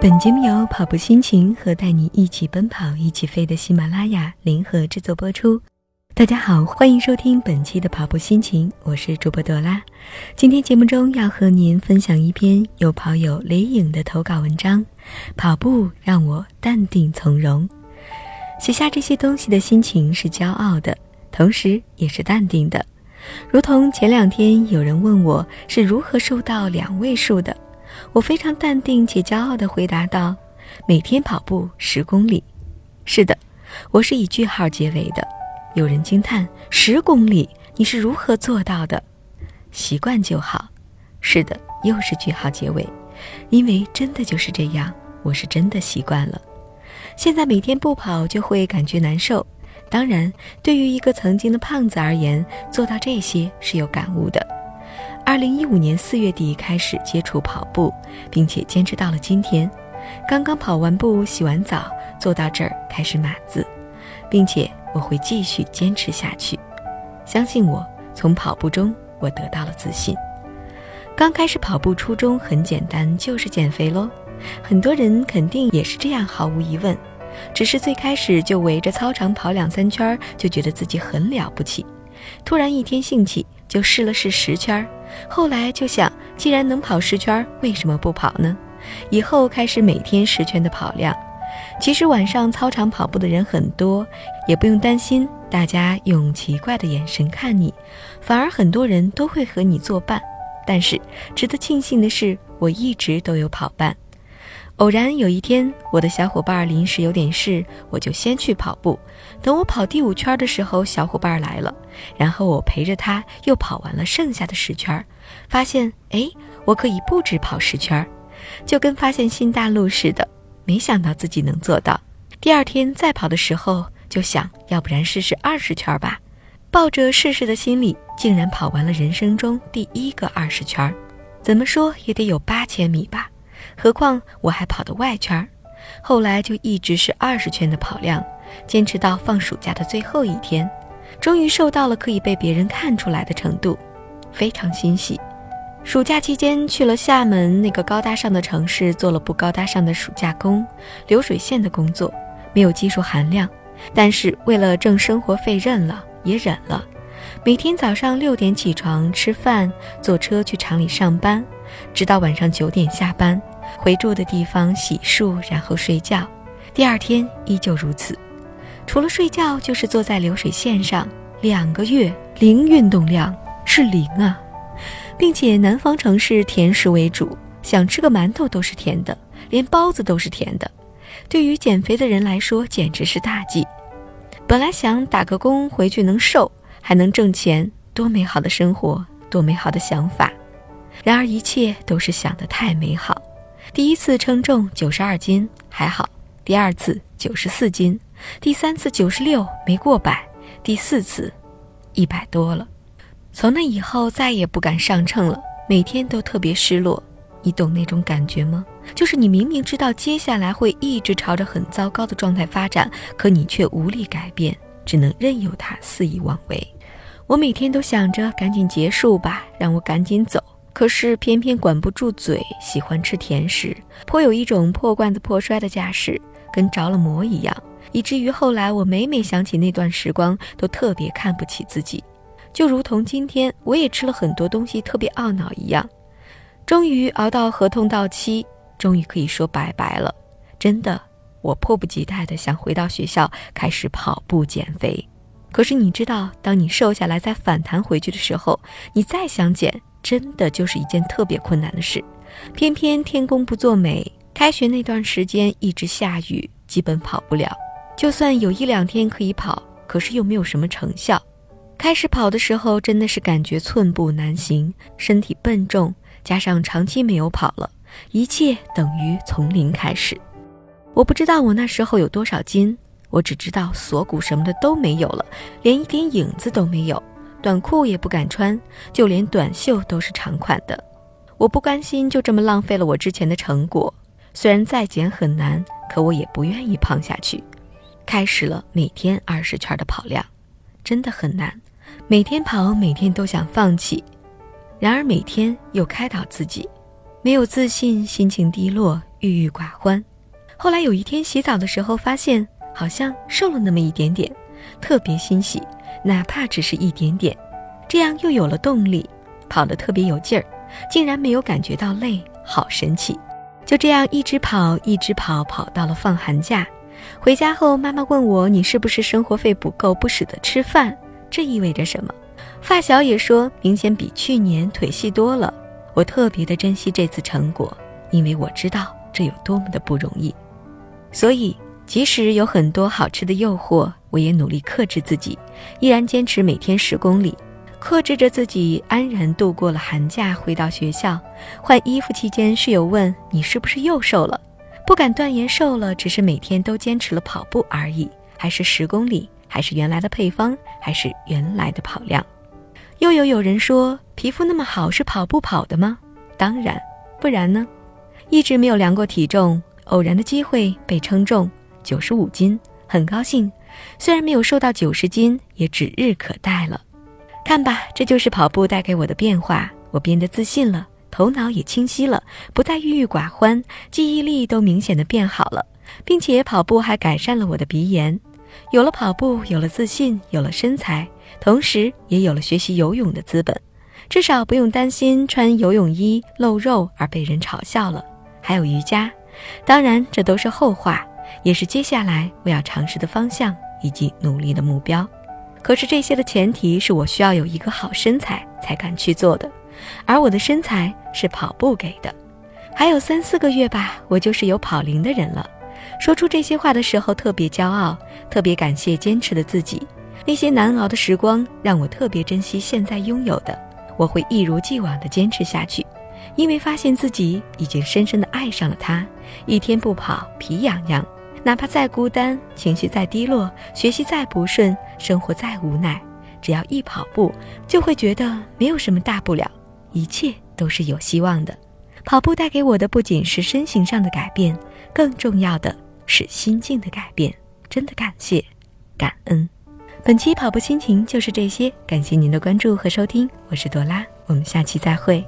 本节目由跑步心情和带你一起奔跑、一起飞的喜马拉雅联合制作播出。大家好，欢迎收听本期的跑步心情，我是主播朵拉。今天节目中要和您分享一篇由跑友雷影的投稿文章，《跑步让我淡定从容》。写下这些东西的心情是骄傲的，同时也是淡定的。如同前两天有人问我是如何瘦到两位数的，我非常淡定且骄傲地回答道：“每天跑步十公里。”是的，我是以句号结尾的。有人惊叹：“十公里，你是如何做到的？”习惯就好。是的，又是句号结尾，因为真的就是这样，我是真的习惯了。现在每天不跑就会感觉难受。当然，对于一个曾经的胖子而言，做到这些是有感悟的。二零一五年四月底开始接触跑步，并且坚持到了今天。刚刚跑完步、洗完澡，坐到这儿开始码字，并且我会继续坚持下去。相信我，从跑步中我得到了自信。刚开始跑步初衷很简单，就是减肥喽。很多人肯定也是这样，毫无疑问。只是最开始就围着操场跑两三圈，就觉得自己很了不起。突然一天兴起，就试了试十圈。后来就想，既然能跑十圈，为什么不跑呢？以后开始每天十圈的跑量。其实晚上操场跑步的人很多，也不用担心大家用奇怪的眼神看你，反而很多人都会和你作伴。但是值得庆幸的是，我一直都有跑伴。偶然有一天，我的小伙伴临时有点事，我就先去跑步。等我跑第五圈的时候，小伙伴来了，然后我陪着他又跑完了剩下的十圈，发现哎，我可以不止跑十圈，就跟发现新大陆似的。没想到自己能做到。第二天再跑的时候，就想要不然试试二十圈吧，抱着试试的心理，竟然跑完了人生中第一个二十圈，怎么说也得有八千米吧。何况我还跑的外圈儿，后来就一直是二十圈的跑量，坚持到放暑假的最后一天，终于瘦到了可以被别人看出来的程度，非常欣喜。暑假期间去了厦门那个高大上的城市，做了不高大上的暑假工，流水线的工作，没有技术含量，但是为了挣生活费认了也忍了。每天早上六点起床吃饭，坐车去厂里上班，直到晚上九点下班。回住的地方洗漱，然后睡觉。第二天依旧如此，除了睡觉就是坐在流水线上。两个月零运动量是零啊，并且南方城市甜食为主，想吃个馒头都是甜的，连包子都是甜的。对于减肥的人来说，简直是大忌。本来想打个工回去能瘦，还能挣钱，多美好的生活，多美好的想法。然而一切都是想得太美好。第一次称重九十二斤还好，第二次九十四斤，第三次九十六没过百，第四次一百多了。从那以后再也不敢上秤了，每天都特别失落。你懂那种感觉吗？就是你明明知道接下来会一直朝着很糟糕的状态发展，可你却无力改变，只能任由它肆意妄为。我每天都想着赶紧结束吧，让我赶紧走。可是偏偏管不住嘴，喜欢吃甜食，颇有一种破罐子破摔的架势，跟着了魔一样，以至于后来我每每想起那段时光，都特别看不起自己，就如同今天我也吃了很多东西，特别懊恼一样。终于熬到合同到期，终于可以说拜拜了。真的，我迫不及待的想回到学校开始跑步减肥。可是你知道，当你瘦下来再反弹回去的时候，你再想减。真的就是一件特别困难的事，偏偏天公不作美，开学那段时间一直下雨，基本跑不了。就算有一两天可以跑，可是又没有什么成效。开始跑的时候，真的是感觉寸步难行，身体笨重，加上长期没有跑了，一切等于从零开始。我不知道我那时候有多少斤，我只知道锁骨什么的都没有了，连一点影子都没有。短裤也不敢穿，就连短袖都是长款的。我不甘心就这么浪费了我之前的成果，虽然再减很难，可我也不愿意胖下去。开始了每天二十圈的跑量，真的很难。每天跑，每天都想放弃，然而每天又开导自己，没有自信，心情低落，郁郁寡欢。后来有一天洗澡的时候，发现好像瘦了那么一点点，特别欣喜，哪怕只是一点点，这样又有了动力，跑得特别有劲儿，竟然没有感觉到累，好神奇！就这样一直跑，一直跑，跑到了放寒假。回家后，妈妈问我：“你是不是生活费不够，不舍得吃饭？”这意味着什么？发小也说明显比去年腿细多了。我特别的珍惜这次成果，因为我知道这有多么的不容易。所以，即使有很多好吃的诱惑，我也努力克制自己，依然坚持每天十公里，克制着自己，安然度过了寒假。回到学校换衣服期间，室友问：“你是不是又瘦了？”不敢断言瘦了，只是每天都坚持了跑步而已，还是十公里，还是原来的配方，还是原来的跑量。又有有人说皮肤那么好是跑步跑的吗？当然，不然呢？一直没有量过体重。偶然的机会被称重，九十五斤，很高兴。虽然没有瘦到九十斤，也指日可待了。看吧，这就是跑步带给我的变化。我变得自信了，头脑也清晰了，不再郁郁寡欢，记忆力都明显的变好了，并且跑步还改善了我的鼻炎。有了跑步，有了自信，有了身材，同时也有了学习游泳的资本，至少不用担心穿游泳衣露肉而被人嘲笑了。还有瑜伽。当然，这都是后话，也是接下来我要尝试的方向以及努力的目标。可是这些的前提是我需要有一个好身材才敢去做的，而我的身材是跑步给的。还有三四个月吧，我就是有跑龄的人了。说出这些话的时候特别骄傲，特别感谢坚持的自己。那些难熬的时光让我特别珍惜现在拥有的，我会一如既往的坚持下去。因为发现自己已经深深的爱上了它，一天不跑皮痒痒，哪怕再孤单，情绪再低落，学习再不顺，生活再无奈，只要一跑步，就会觉得没有什么大不了，一切都是有希望的。跑步带给我的不仅是身形上的改变，更重要的是心境的改变。真的感谢，感恩。本期跑步心情就是这些，感谢您的关注和收听，我是朵拉，我们下期再会。